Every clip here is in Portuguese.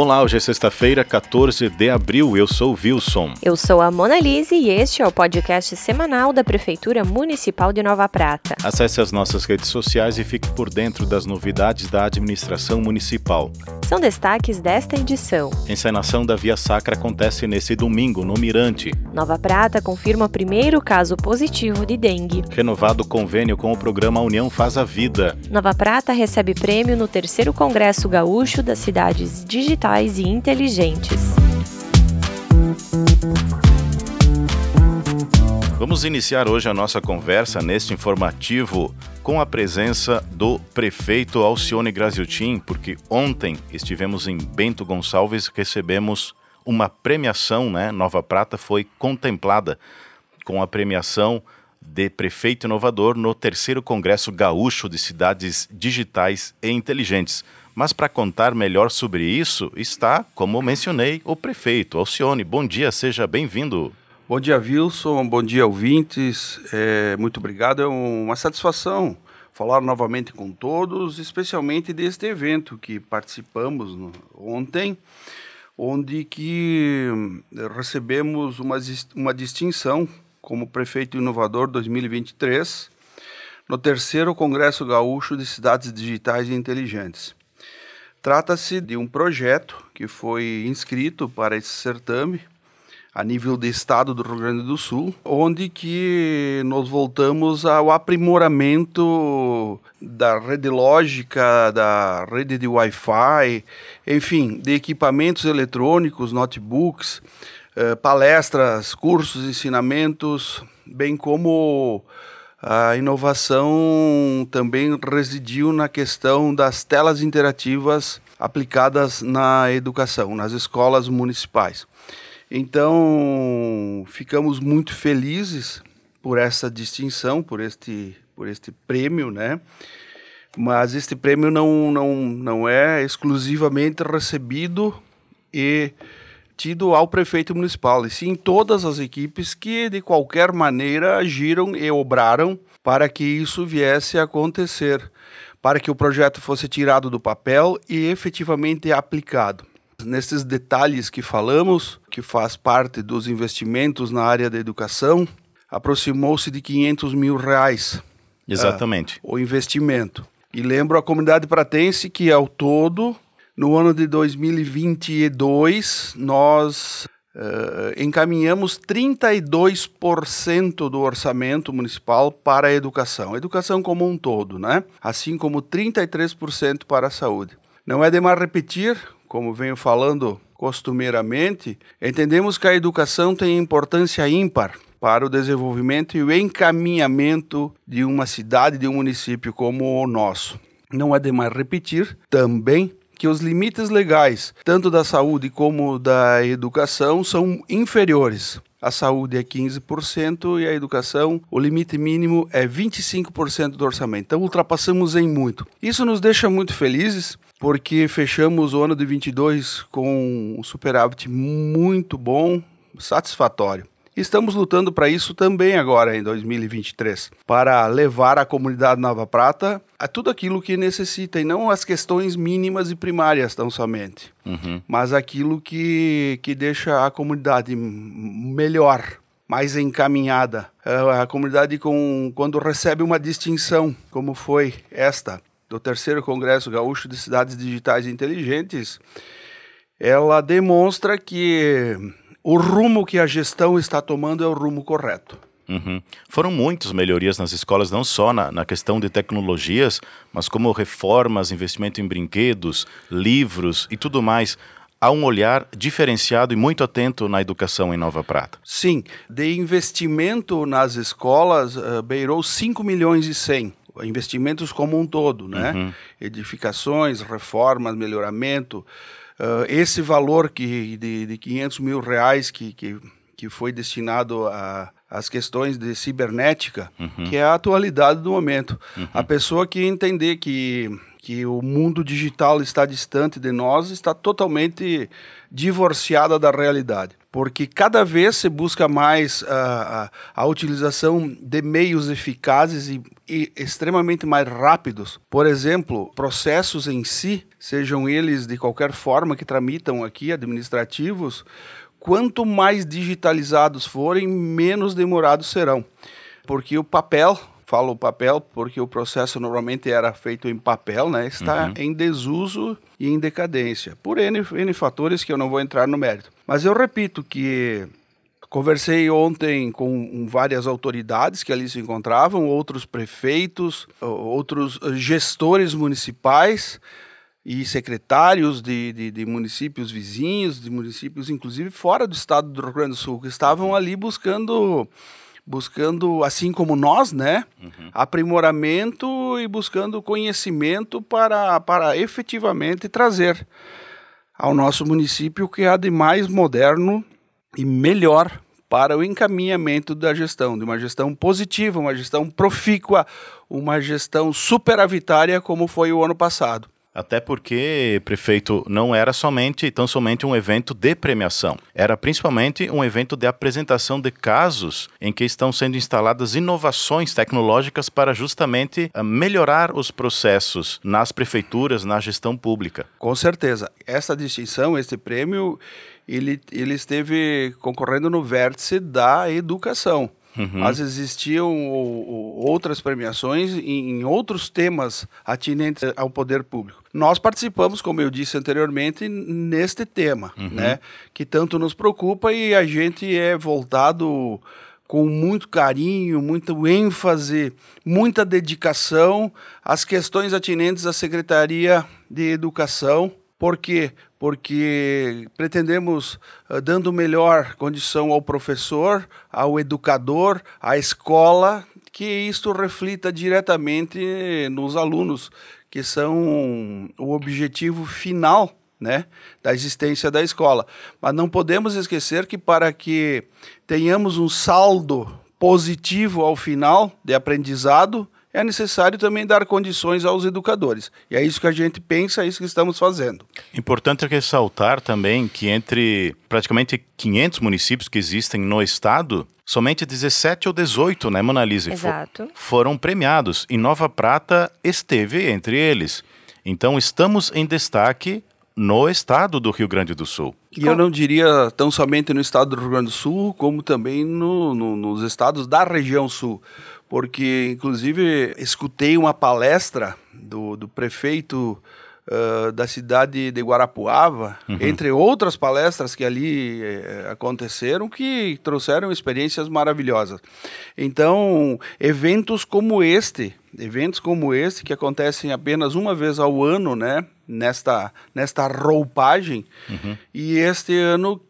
Olá, hoje é sexta-feira, 14 de abril. Eu sou o Wilson. Eu sou a Mona Lise e este é o podcast semanal da Prefeitura Municipal de Nova Prata. Acesse as nossas redes sociais e fique por dentro das novidades da administração municipal. São destaques desta edição. Encenação da Via Sacra acontece nesse domingo, no Mirante. Nova Prata confirma o primeiro caso positivo de dengue. Renovado convênio com o programa União Faz a Vida. Nova Prata recebe prêmio no terceiro Congresso Gaúcho das Cidades Digitais digitais e inteligentes. Vamos iniciar hoje a nossa conversa neste informativo com a presença do prefeito Alcione Graziotin, porque ontem estivemos em Bento Gonçalves, recebemos uma premiação, né? Nova Prata foi contemplada com a premiação de prefeito inovador no terceiro Congresso Gaúcho de Cidades Digitais e Inteligentes. Mas para contar melhor sobre isso está, como mencionei, o prefeito Alcione. Bom dia, seja bem-vindo. Bom dia, Wilson. Bom dia, ouvintes. É, muito obrigado. É uma satisfação falar novamente com todos, especialmente deste evento que participamos no, ontem, onde que recebemos uma, uma distinção como prefeito inovador 2023 no terceiro Congresso Gaúcho de Cidades Digitais e Inteligentes. Trata-se de um projeto que foi inscrito para esse certame a nível do estado do Rio Grande do Sul, onde que nós voltamos ao aprimoramento da rede lógica, da rede de Wi-Fi, enfim, de equipamentos eletrônicos, notebooks, eh, palestras, cursos, ensinamentos, bem como a inovação também residiu na questão das telas interativas aplicadas na educação, nas escolas municipais. Então, ficamos muito felizes por essa distinção, por este, por este prêmio, né? Mas este prêmio não, não, não é exclusivamente recebido e tido ao prefeito municipal, e sim todas as equipes que de qualquer maneira agiram e obraram para que isso viesse a acontecer, para que o projeto fosse tirado do papel e efetivamente aplicado. Nesses detalhes que falamos, que faz parte dos investimentos na área da educação, aproximou-se de 500 mil reais. Exatamente. Uh, o investimento. E lembro a comunidade pratense que, ao todo, no ano de 2022, nós uh, encaminhamos 32% do orçamento municipal para a educação, educação como um todo, né? Assim como 33% para a saúde. Não é demais repetir, como venho falando costumeiramente, entendemos que a educação tem importância ímpar para o desenvolvimento e o encaminhamento de uma cidade, de um município como o nosso. Não é demais repetir também que os limites legais, tanto da saúde como da educação, são inferiores. A saúde é 15% e a educação, o limite mínimo é 25% do orçamento. Então ultrapassamos em muito. Isso nos deixa muito felizes porque fechamos o ano de 22 com um superávit muito bom, satisfatório. Estamos lutando para isso também agora em 2023, para levar a comunidade Nova Prata a tudo aquilo que necessita e não as questões mínimas e primárias tão somente, uhum. mas aquilo que, que deixa a comunidade melhor, mais encaminhada. A, a comunidade com, quando recebe uma distinção, como foi esta do terceiro Congresso Gaúcho de Cidades Digitais Inteligentes, ela demonstra que o rumo que a gestão está tomando é o rumo correto. Uhum. Foram muitas melhorias nas escolas, não só na, na, questão de tecnologias, mas como reformas, investimento em brinquedos, livros e tudo mais. Há um olhar diferenciado e muito atento na educação em Nova Prata. Sim, de investimento nas escolas, uh, beirou 5 milhões e 100 investimentos como um todo, né? Uhum. Edificações, reformas, melhoramento, Uh, esse valor que, de, de 500 mil reais que, que, que foi destinado a, as questões de cibernética, uhum. que é a atualidade do momento. Uhum. A pessoa que entender que, que o mundo digital está distante de nós, está totalmente divorciada da realidade. Porque cada vez se busca mais a, a, a utilização de meios eficazes e, e extremamente mais rápidos. Por exemplo, processos em si, sejam eles de qualquer forma que tramitam aqui, administrativos, quanto mais digitalizados forem, menos demorados serão. Porque o papel falo papel porque o processo normalmente era feito em papel, né? Está uhum. em desuso e em decadência, por N, N fatores que eu não vou entrar no mérito. Mas eu repito que Conversei ontem com várias autoridades que ali se encontravam, outros prefeitos, outros gestores municipais e secretários de, de, de, municípios vizinhos, de municípios inclusive fora do estado do Rio Grande do Sul, que estavam ali buscando buscando, assim como nós, né, uhum. aprimoramento e buscando conhecimento para, para efetivamente trazer ao nosso município o que há de mais moderno e melhor para o encaminhamento da gestão, de uma gestão positiva, uma gestão profícua, uma gestão superavitária como foi o ano passado. Até porque, prefeito, não era somente, tão somente um evento de premiação. Era principalmente um evento de apresentação de casos em que estão sendo instaladas inovações tecnológicas para justamente ah, melhorar os processos nas prefeituras, na gestão pública. Com certeza. Essa distinção, esse prêmio, ele, ele esteve concorrendo no vértice da educação. Uhum. Mas existiam outras premiações em, outros temas atinentes ao poder público. Nós participamos, como eu disse anteriormente, neste tema, uhum. né, que tanto nos preocupa e a gente é voltado com muito carinho, muito ênfase, muita dedicação às questões atinentes à Secretaria de Educação. Por quê? Porque pretendemos, uh, dando melhor condição ao professor, ao educador, à escola, que isto reflita diretamente nos alunos, que são o objetivo final né, da existência da escola. Mas não podemos esquecer que para que tenhamos um saldo positivo ao final de aprendizado, é necessário também dar condições aos educadores. E é isso que a gente pensa, é isso que estamos fazendo. Importante ressaltar também que entre praticamente 500 municípios que existem no estado, somente 17 ou 18, né, Monalise, Exato. foram premiados e Nova Prata esteve entre eles. Então estamos em destaque no estado do Rio Grande do Sul. E eu não diria tão somente no estado do Rio Grande do Sul, como também no, no, nos estados da região sul porque inclusive escutei uma palestra do, do prefeito uh, da cidade de Guarapuava, uhum. entre outras palestras que ali aconteceram, que trouxeram experiências maravilhosas. Então, eventos como este, eventos como este, que acontecem apenas uma vez ao ano, né? Nesta, nesta roupagem. Uhum. E este ano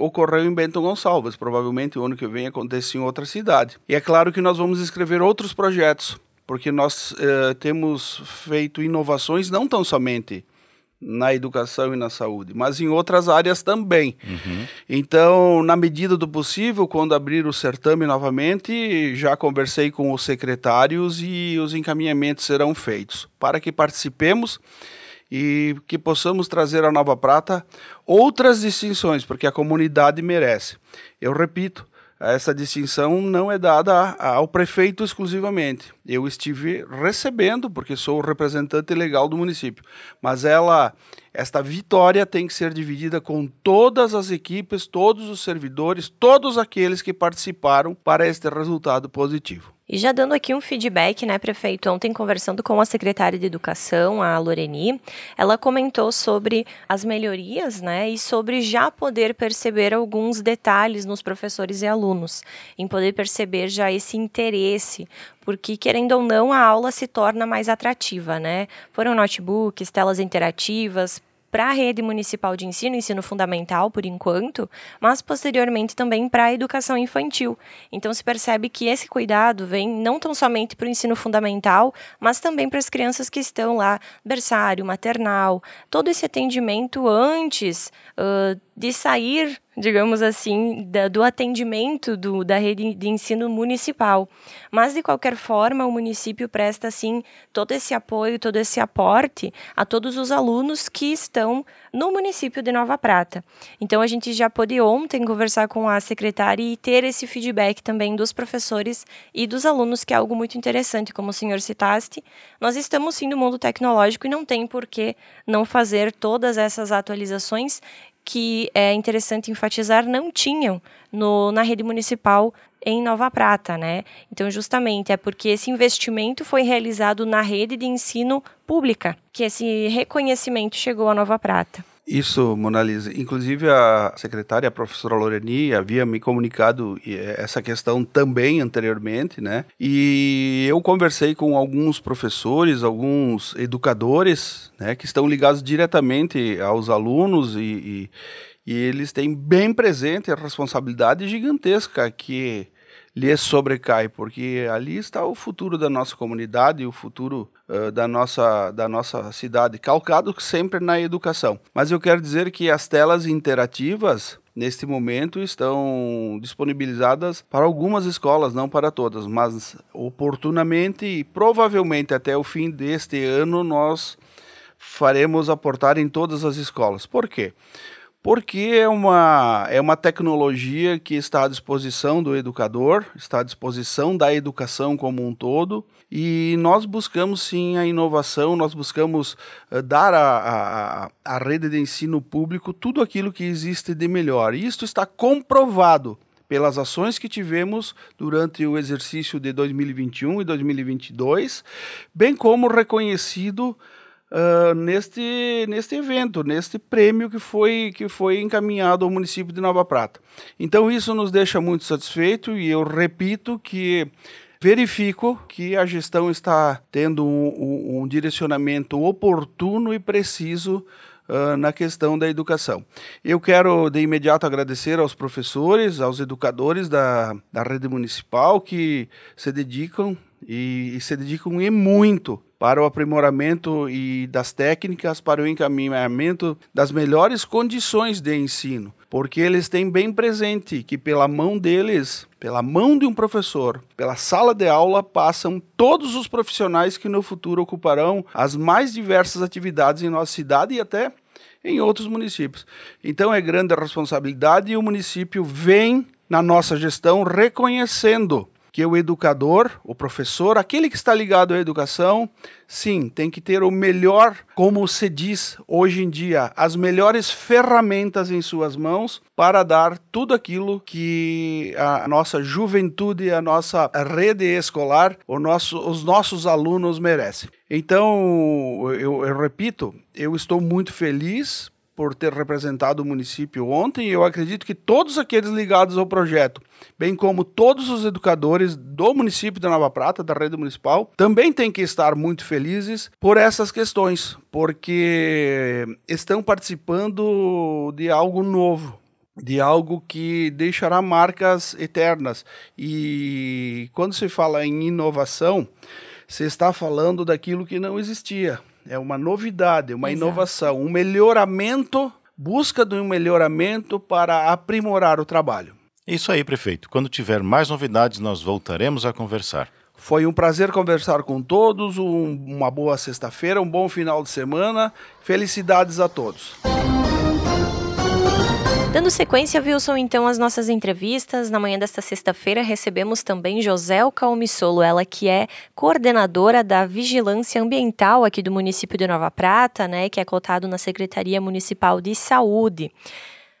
ocorreu em Bento Gonçalves. Provavelmente o ano que vem acontece em outra cidade. E é claro que nós vamos escrever outros projetos porque nós uh, temos feito inovações não tão somente na educação e na saúde, mas em outras áreas também. Uhum. Então, na medida do possível, quando abrir o certame novamente, já conversei com os secretários e os encaminhamentos serão feitos para que participemos e que possamos trazer à Nova Prata outras distinções, porque a comunidade merece. Eu repito, essa distinção não é dada ao prefeito exclusivamente. Eu estive recebendo, porque sou o representante legal do município, mas ela, esta vitória tem que ser dividida com todas as equipes, todos os servidores, todos aqueles que participaram para este resultado positivo. E já dando aqui um feedback, né, prefeito, ontem conversando com a secretária de Educação, a Loreni, ela comentou sobre as melhorias, né, e sobre já poder perceber alguns detalhes nos professores e alunos, em poder perceber já esse interesse, porque querendo ou não, a aula se torna mais atrativa, né? Foram notebooks, telas interativas, para a rede municipal de ensino, ensino fundamental por enquanto, mas posteriormente também para a educação infantil. Então se percebe que esse cuidado vem não tão somente para o ensino fundamental, mas também para as crianças que estão lá, berçário, maternal, todo esse atendimento antes uh, de sair digamos assim, da, do atendimento do, da rede de ensino municipal. Mas, de qualquer forma, o município presta, sim, todo esse apoio, todo esse aporte a todos os alunos que estão no município de Nova Prata. Então, a gente já pôde ontem conversar com a secretária e ter esse feedback também dos professores e dos alunos, que é algo muito interessante, como o senhor citaste. Nós estamos, sim, no mundo tecnológico e não tem por que não fazer todas essas atualizações que é interessante enfatizar não tinham no, na rede municipal em Nova Prata, né? Então, justamente é porque esse investimento foi realizado na rede de ensino pública que esse reconhecimento chegou a Nova Prata. Isso, Monalisa. Inclusive, a secretária, a professora Loreni, havia me comunicado eh, essa questão também anteriormente, né? E eu conversei com alguns professores, alguns educadores, né, que estão ligados diretamente aos alunos e, e, e eles têm bem presente a responsabilidade gigantesca que lhes sobrecai, porque ali está o futuro da nossa comunidade, o futuro uh, da, nossa, da nossa cidade, calcado sempre na educação. Mas eu quero dizer que as telas interativas, neste momento, estão disponibilizadas para algumas escolas, não para todas, mas oportunamente e provavelmente até o fim deste ano nós faremos aportar em todas as escolas. Por quê? Porque é uma, é uma tecnologia que está à disposição do educador, está à disposição da educação como um todo, e nós buscamos sim a inovação, nós buscamos uh, dar à, a rede de ensino público tudo aquilo que existe de melhor. E isto está comprovado pelas ações que tivemos durante o exercício de 2021 e 2022, bem como reconhecido uh, neste, neste evento, neste prêmio que foi, que foi encaminhado ao município de Nova Prata. Então isso nos deixa muito satisfeito e eu repito que verifico que a gestão está tendo um, um, um direcionamento oportuno e preciso Uh, na questão da educação. Eu quero de imediato agradecer aos professores, aos educadores da, da rede municipal que se dedicam e, e se dedicam e muito para o aprimoramento e das técnicas para o encaminhamento das melhores condições de ensino, porque eles têm bem presente que pela mão deles, pela mão de um professor, pela sala de aula passam todos os profissionais que no futuro ocuparão as mais diversas atividades em nossa cidade e até em outros municípios. Então é grande a responsabilidade e o município vem na nossa gestão reconhecendo que o educador, o professor, aquele que está ligado à educação, sim, tem que ter o melhor, como se diz hoje em dia, as melhores ferramentas em suas mãos para dar tudo aquilo que a nossa juventude, a nossa rede escolar, nosso, os nossos alunos merecem. Então, eu, eu repito, eu estou muito feliz por ter representado o município ontem. Eu acredito que todos aqueles ligados ao projeto, bem como todos os educadores do município de Nova Prata, da rede municipal, também têm que estar muito felizes por essas questões, porque estão participando de algo novo, de algo que deixará marcas eternas. E quando se fala em inovação, se está falando daquilo que não existia é uma novidade, uma Exato. inovação, um melhoramento, busca de um melhoramento para aprimorar o trabalho. Isso aí, prefeito. Quando tiver mais novidades, nós voltaremos a conversar. Foi um prazer conversar com todos. Um, uma boa sexta-feira, um bom final de semana. Felicidades a todos. Dando sequência, Wilson, então, às nossas entrevistas, na manhã desta sexta-feira recebemos também Joselka Omissolo, ela que é coordenadora da Vigilância Ambiental aqui do município de Nova Prata, né, que é cotado na Secretaria Municipal de Saúde.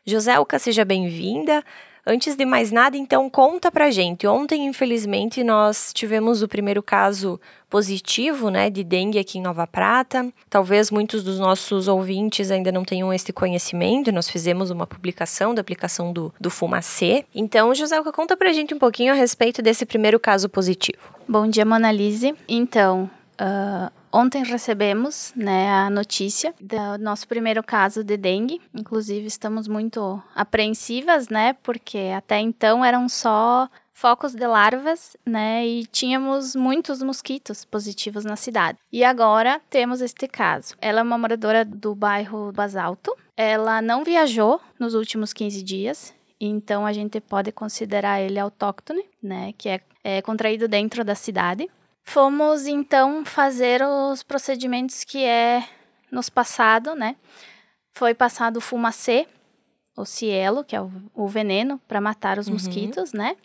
Joselka, seja bem-vinda. Antes de mais nada, então, conta pra gente. Ontem, infelizmente, nós tivemos o primeiro caso positivo, né, de dengue aqui em Nova Prata. Talvez muitos dos nossos ouvintes ainda não tenham esse conhecimento. Nós fizemos uma publicação da aplicação do, do Fumacê. Então, Joselka, conta pra gente um pouquinho a respeito desse primeiro caso positivo. Bom dia, Monalise. Então, uh, Ontem recebemos né, a notícia do nosso primeiro caso de dengue. Inclusive, estamos muito apreensivas, né? Porque até então eram só focos de larvas, né? E tínhamos muitos mosquitos positivos na cidade. E agora temos este caso. Ela é uma moradora do bairro Basalto. Ela não viajou nos últimos 15 dias, então a gente pode considerar ele autóctone, né? Que é, é contraído dentro da cidade. Fomos então fazer os procedimentos que é nos passado, né? Foi passado o fumacê, o cielo, que é o, o veneno para matar os uhum. mosquitos, né?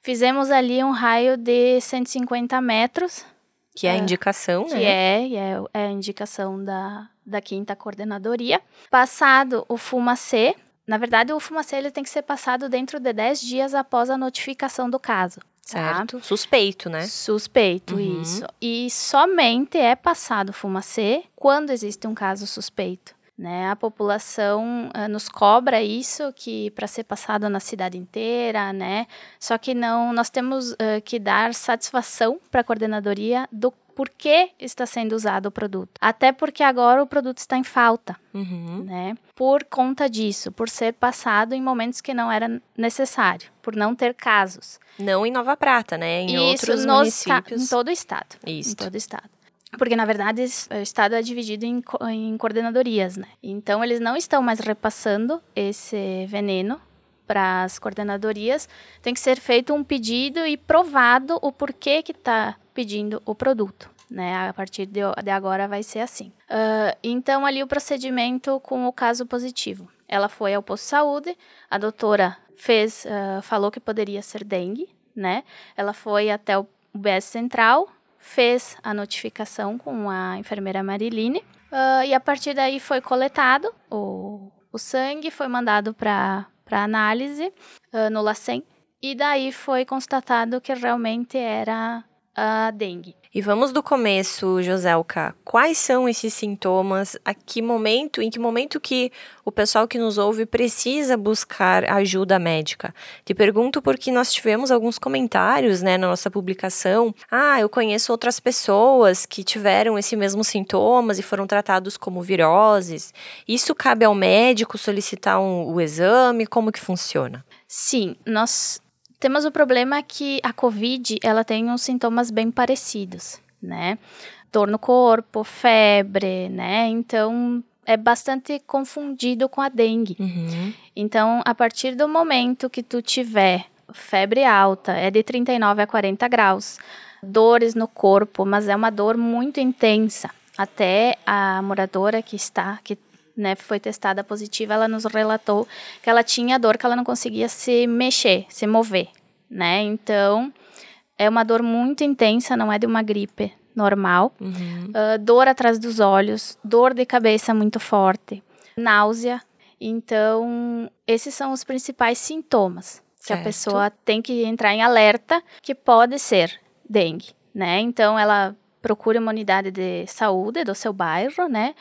Fizemos ali um raio de 150 metros. Que é a é, indicação, que né? É, é, é a indicação da, da quinta coordenadoria. Passado o fumacê, na verdade o fumacê ele tem que ser passado dentro de 10 dias após a notificação do caso. Tá? Certo. Tá? Suspeito, né? Suspeito, uhum. isso. E somente é passado fumacê quando existe um caso suspeito. Né? A população uh, nos cobra isso que para ser passado na cidade inteira, né? Só que não, nós temos uh, que dar satisfação para a coordenadoria do por que está sendo usado o produto. Até porque agora o produto está em falta, uhum. né? Por conta disso, por ser passado em momentos que não era necessário, por não ter casos. Não em Nova Prata, né? Em Isso, outros municípios. Em todo o estado. Isso. Em todo o estado. Porque, na verdade, o estado é dividido em, em coordenadorias, né? Então, eles não estão mais repassando esse veneno para as coordenadorias, tem que ser feito um pedido e provado o porquê que está pedindo o produto. Né? A partir de, agora vai ser assim. Uh, então, ali o procedimento com o caso positivo. Ela foi ao posto de saúde, a doutora fez, uh, falou que poderia ser dengue, né? Ela foi até o UBS Central, fez a notificação com a enfermeira Mariline, uh, e a partir daí foi coletado o, o sangue, foi mandado para análise no LACEN, e daí foi constatado que realmente era a dengue. E vamos do começo, Joselka. Quais são esses sintomas? A que momento, em que momento que o pessoal que nos ouve precisa buscar ajuda médica? Te pergunto porque nós tivemos alguns comentários, né, na nossa publicação. Ah, eu conheço outras pessoas que tiveram esses mesmos sintomas e foram tratados como viroses. Isso cabe ao médico solicitar um, o exame? Como que funciona? Sim, nós temos o problema que a COVID, ela tem uns sintomas bem parecidos, né? Dor no corpo, febre, né? Então, é bastante confundido com a dengue. Uhum. Então, a partir do momento que tu tiver febre alta, é de 39 a 40 graus, dores no corpo, mas é uma dor muito intensa. Até a moradora que está, que né, foi testada positiva, ela nos relatou que ela tinha dor que ela não conseguia se mexer, se mover, né? Então, é uma dor muito intensa, não é de uma gripe normal. Uhum. Uh, dor atrás dos olhos, dor de cabeça muito forte, náusea. Então, esses são os principais sintomas que certo. a pessoa tem que entrar em alerta que pode ser dengue, né? Então, ela procura uma unidade de saúde do seu bairro, né?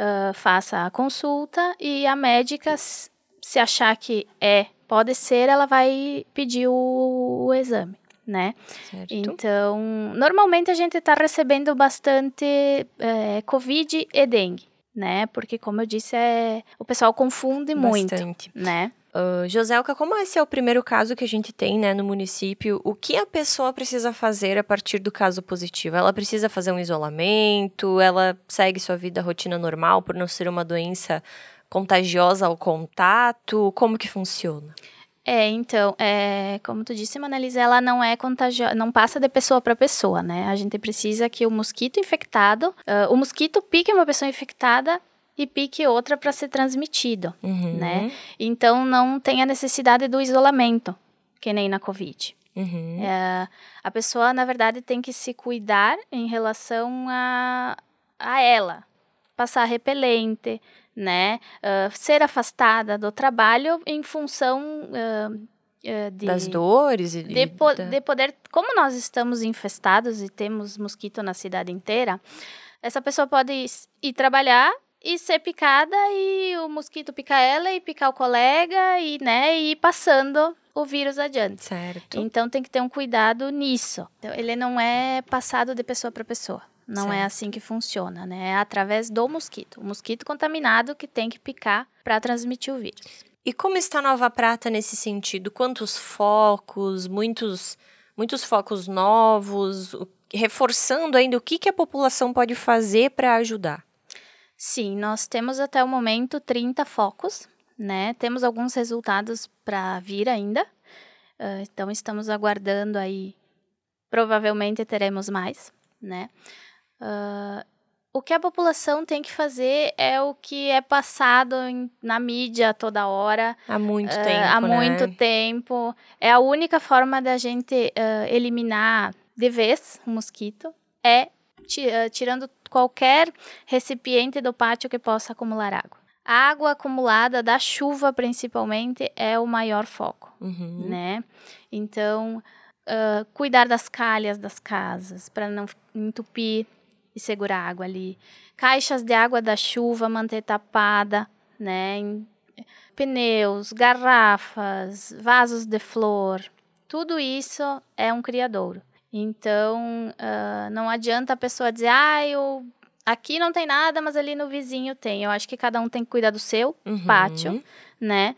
uh, faça a consulta e a médica, se achar que é, pode ser, ela vai pedir o, o exame. Né? Certo. Então, normalmente a gente está recebendo bastante é, Covid e dengue, né? Porque, como eu disse, é, o pessoal confunde bastante. muito, né? Uh, Joselka, como esse é o primeiro caso que a gente tem né, no município, o que a pessoa precisa fazer a partir do caso positivo? Ela precisa fazer um isolamento? Ela segue sua vida, rotina normal, por não ser uma doença contagiosa ao contato? Como que funciona? É, então, é, como tu disse, Manalisa, ela não é contagiosa, não passa de pessoa para pessoa, né? A gente precisa que o mosquito infectado, uh, o mosquito pique uma pessoa infectada e pique outra para ser transmitido, uhum. né? Então não tem a necessidade do isolamento, que nem na Covid. Uhum. É, a pessoa, na verdade, tem que se cuidar em relação a, a ela, passar repelente, né? Uh, ser afastada do trabalho em função uh, de, das dores e de, po da... de poder, como nós estamos infestados e temos mosquito na cidade inteira, essa pessoa pode ir trabalhar e ser picada e o mosquito picar ela e picar o colega e, né, e ir passando o vírus adiante. Certo. Então tem que ter um cuidado nisso. Então, ele não é passado de pessoa para pessoa. Não é certo. é assim que funciona, né? É através do mosquito. O mosquito contaminado que tem que picar para transmitir o vírus. E como está Nova Prata nesse sentido? Quantos focos, muitos, muitos focos novos, reforçando ainda o que, que a população pode fazer para ajudar? Sim, nós temos até o momento 30 focos, né? Temos alguns resultados para vir ainda. Uh, então estamos aguardando aí. Provavelmente teremos mais, né? Uh, o que a população tem que fazer é o que é passado em, na mídia toda hora. Há muito uh, tempo. Há né? muito tempo. É a única forma da gente uh, eliminar de vez o mosquito é uh, tirando qualquer recipiente do pátio que possa acumular água. A água acumulada da chuva, principalmente, é o maior foco, uhum. né? Então, cuidar das calhas das casas para não entupir e segurar água ali. Caixas de água da chuva, manter tapada, né? Pneus, garrafas, vasos de flor, tudo isso é um criadouro. Então, uh, não adianta a pessoa dizer, ah, eu aqui não tem nada, mas ali no vizinho tem. Eu acho que cada um tem que cuidar do seu uhum. pátio, né?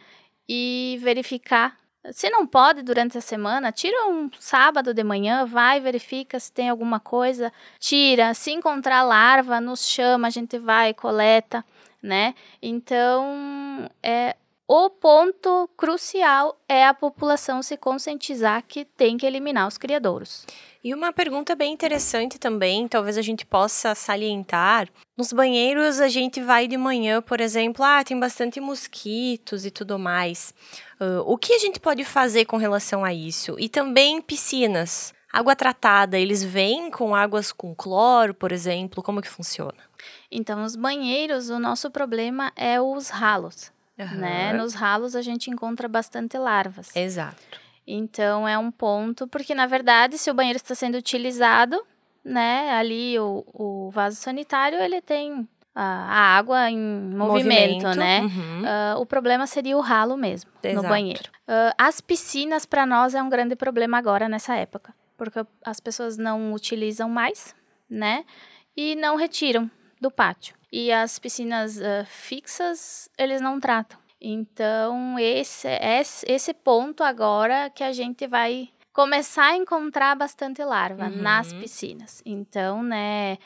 E verificar se não pode durante a semana, tira um sábado de manhã, vai, verifica se tem alguma coisa, tira. Se encontrar larva, nos chama, a gente vai, coleta, né? Então, é, o ponto crucial é a população se conscientizar que tem que eliminar os criadouros. E uma pergunta bem interessante também, talvez a gente possa salientar. Nos banheiros a gente vai de manhã, por exemplo, ah, tem bastante mosquitos e tudo mais. Uh, o que a gente pode fazer com relação a isso? E também piscinas. Água tratada, eles vêm com águas com cloro, por exemplo, como que funciona? Então, nos banheiros, o nosso problema é os ralos. Uhum. Né? Nos ralos a gente encontra bastante larvas. Exato. Então é um ponto, porque na verdade, se o banheiro está sendo utilizado, né, ali o, o vaso sanitário ele tem a, água em movimento, movimento né? Uhum. Uh, o problema seria o ralo mesmo Exato. no banheiro. Uh, as piscinas para nós é um grande problema agora nessa época, porque as pessoas não utilizam mais, né? E não retiram do pátio. E as piscinas uh, fixas eles não tratam. Então, esse, esse ponto agora que a gente vai começar a encontrar bastante larva uhum. nas piscinas. Então, né,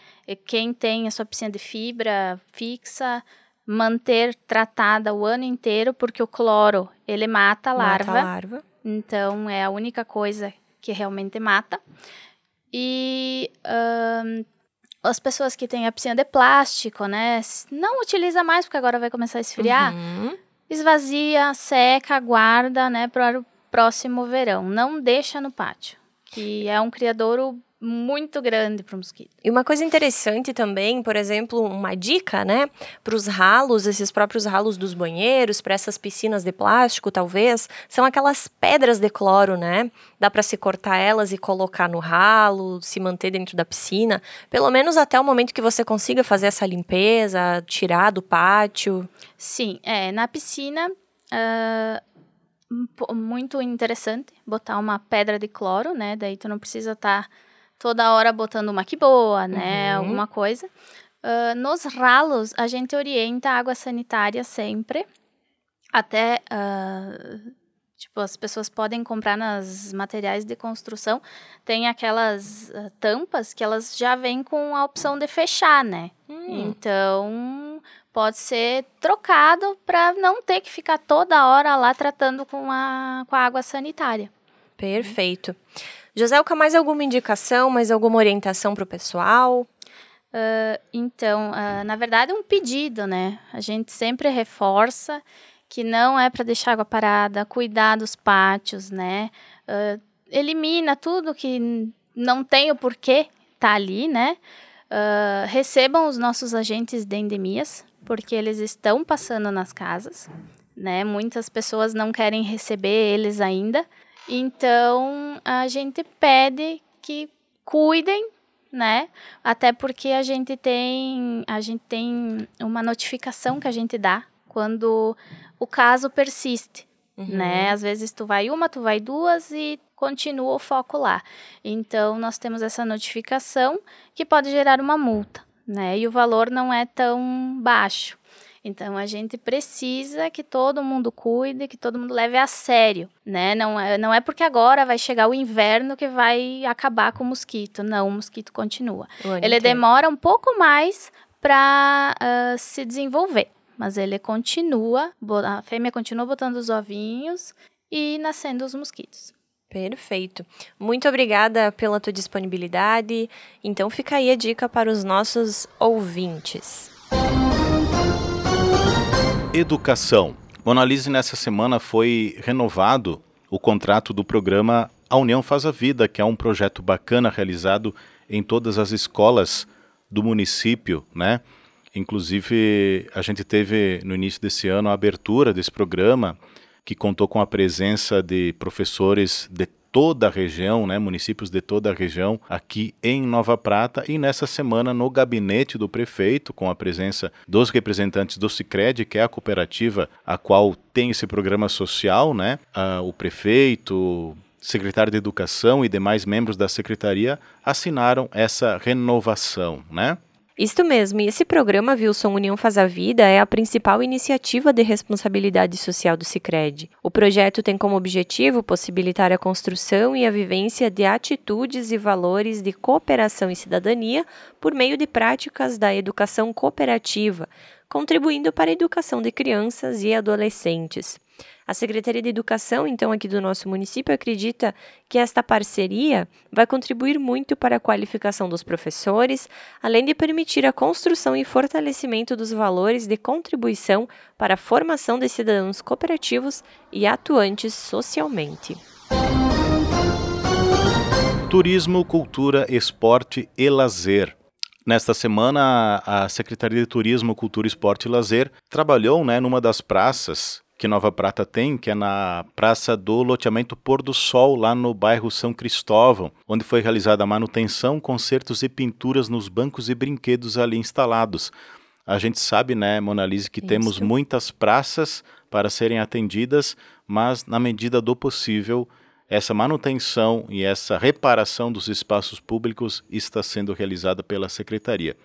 quem tem a sua piscina de fibra fixa, manter tratada o ano inteiro, porque o cloro, ele mata a larva. Mata a larva. Então, é a única coisa que realmente mata. E as pessoas que têm a piscina de plástico, né, não utiliza mais, porque agora vai começar a esfriar. Uhum esvazia, seca, guarda, né, para o próximo verão. Não deixa no pátio, que é um criadouro muito grande para o mosquito. E uma coisa interessante também, por exemplo, uma dica, né, para os ralos, esses próprios ralos dos banheiros, para essas piscinas de plástico, talvez, são aquelas pedras de cloro, né? Dá para se cortar elas e colocar no ralo, se manter dentro da piscina, pelo menos até o momento que você consiga fazer essa limpeza, tirar do pátio. Sim, é, na piscina, uh, muito interessante botar uma pedra de cloro, né? Daí tu não precisa estar tá toda hora botando uma que boa, né? Uhum. Alguma coisa. Uh, nos ralos, a gente orienta a água sanitária sempre. Até, uh, tipo, as pessoas podem comprar nas materiais de construção. Tem aquelas uh, tampas que elas já vêm com a opção de fechar, né? Hum. Então, pode ser trocado para não ter que ficar toda hora lá tratando com a, com a água sanitária. Perfeito. Joselka, mais alguma indicação, mais alguma orientação para o pessoal? Uh, então, uh, na verdade, é um pedido, né? A gente sempre reforça que não é para deixar água parada, cuidar dos pátios, né? Uh, elimina tudo que não tem o porquê tá ali, né? recebam os nossos agentes de endemias, porque eles estão passando nas casas, né? Muitas pessoas não querem receber eles ainda, então, a gente pede que cuidem, né? Até porque a gente tem, a gente tem uma notificação que a gente dá quando o caso persiste, uhum. né? Às vezes tu vai uma, tu vai duas e continua o foco lá. Então, nós temos essa notificação que pode gerar uma multa, né? E o valor não é tão baixo. Então a gente precisa que todo mundo cuide, que todo mundo leve a sério, né? Não é, não é porque agora vai chegar o inverno que vai acabar com o mosquito. Não, o mosquito continua. O ele demora um pouco mais para uh, ah, se desenvolver, mas ele continua, a fêmea continua botando os ovinhos e nascendo os mosquitos. Perfeito. Muito obrigada pela tua disponibilidade. Então fica aí a dica para os nossos ouvintes. Educação. Monalise, nessa semana foi renovado o contrato do programa A União Faz a Vida, que é um projeto bacana realizado em todas as escolas do município, né? Inclusive, a gente teve no início desse ano a abertura desse programa, que contou com a presença de professores de toda a região, né, municípios de toda a região, aqui em Nova Prata e nessa semana no gabinete do prefeito, com a presença dos representantes do Cicred, que é a cooperativa a qual tem esse programa social, né, ah, o prefeito, secretário de Educação e demais membros da secretaria assinaram essa renovação, né? Isto mesmo, e esse programa Wilson União Faz a Vida é a principal iniciativa de responsabilidade social do Cicred. O projeto tem como objetivo possibilitar a construção e a vivência de atitudes e valores de cooperação e cidadania por meio de práticas da educação cooperativa, contribuindo para a educação de crianças e adolescentes. A Secretaria de Educação, então, aqui do nosso município, acredita que esta parceria vai contribuir muito para a qualificação dos professores, além de permitir a construção e fortalecimento dos valores de contribuição para a formação de cidadãos cooperativos e atuantes socialmente. Turismo, cultura, esporte e lazer. Nesta semana, a Secretaria de Turismo, Cultura, Esporte e Lazer trabalhou né, numa das praças que Nova Prata tem, que é na Praça do Loteamento Pôr do Sol, lá no bairro São Cristóvão, onde foi realizada a manutenção, consertos e pinturas nos bancos e brinquedos ali instalados. A gente sabe, né, Monalise, que Isso. temos muitas praças para serem atendidas, mas na medida do possível, essa manutenção e essa reparação dos espaços públicos está sendo realizada pela Secretaria.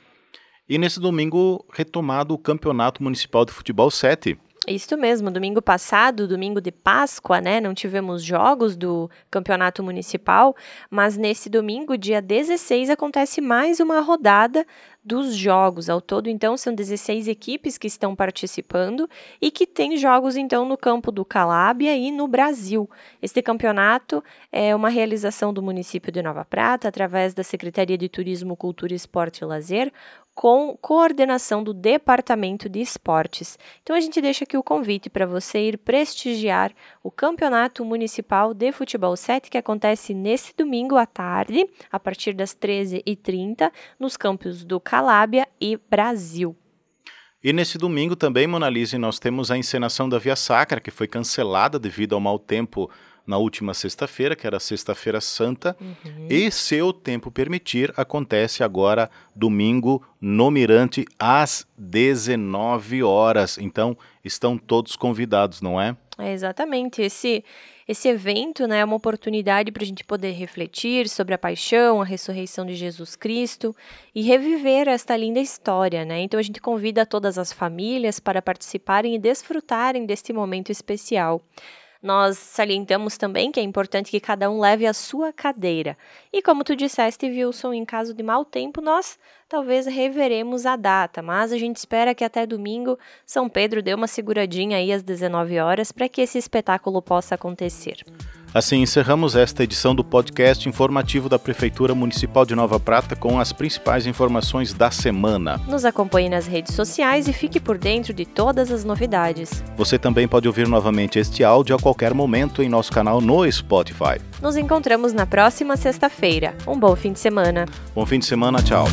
E nesse domingo, retomado o Campeonato Municipal de Futebol 7, isso mesmo, domingo passado, domingo de Páscoa, né? Não tivemos jogos do campeonato municipal, mas nesse domingo, dia 16, acontece mais uma rodada dos jogos. Ao todo, então, são 16 equipes que estão participando e que têm jogos, então, no campo do Calábia e no Brasil. Este campeonato é uma realização do município de Nova Prata, através da Secretaria de Turismo, Cultura, Esporte e Lazer, com coordenação do Departamento de Esportes. Então a gente deixa aqui o convite para você ir prestigiar o Campeonato Municipal de Futebol 7 que acontece nesse domingo à tarde, a partir das 13h30, nos campos do Calábia e Brasil. E nesse domingo também, Monalise, nós temos a encenação da Via Sacra, que foi cancelada devido ao mau tempo na última sexta-feira, que era Sexta-feira Santa, uhum. e se o tempo permitir, acontece agora domingo no Mirante às 19 horas. Então, estão todos convidados, não é? É exatamente. Esse esse evento né, é uma oportunidade para a gente poder refletir sobre a paixão, a ressurreição de Jesus Cristo e reviver esta linda história. Né? Então a gente convida todas as famílias para participarem e desfrutarem deste momento especial. Nós salientamos também que é importante que cada um leve a sua cadeira. E como tu disseste, Wilson, em caso de mau tempo, nós talvez reveremos a data, mas a gente espera que até domingo São Pedro dê uma seguradinha aí às 19 horas para que esse espetáculo possa acontecer. Assim encerramos esta edição do podcast informativo da Prefeitura Municipal de Nova Prata com as principais informações da semana. Nos acompanhe nas redes sociais e fique por dentro de todas as novidades. Você também pode ouvir novamente este áudio a qualquer momento em nosso canal no Spotify. Nos encontramos na próxima sexta-feira. Um bom fim de semana. Bom fim de semana, tchau.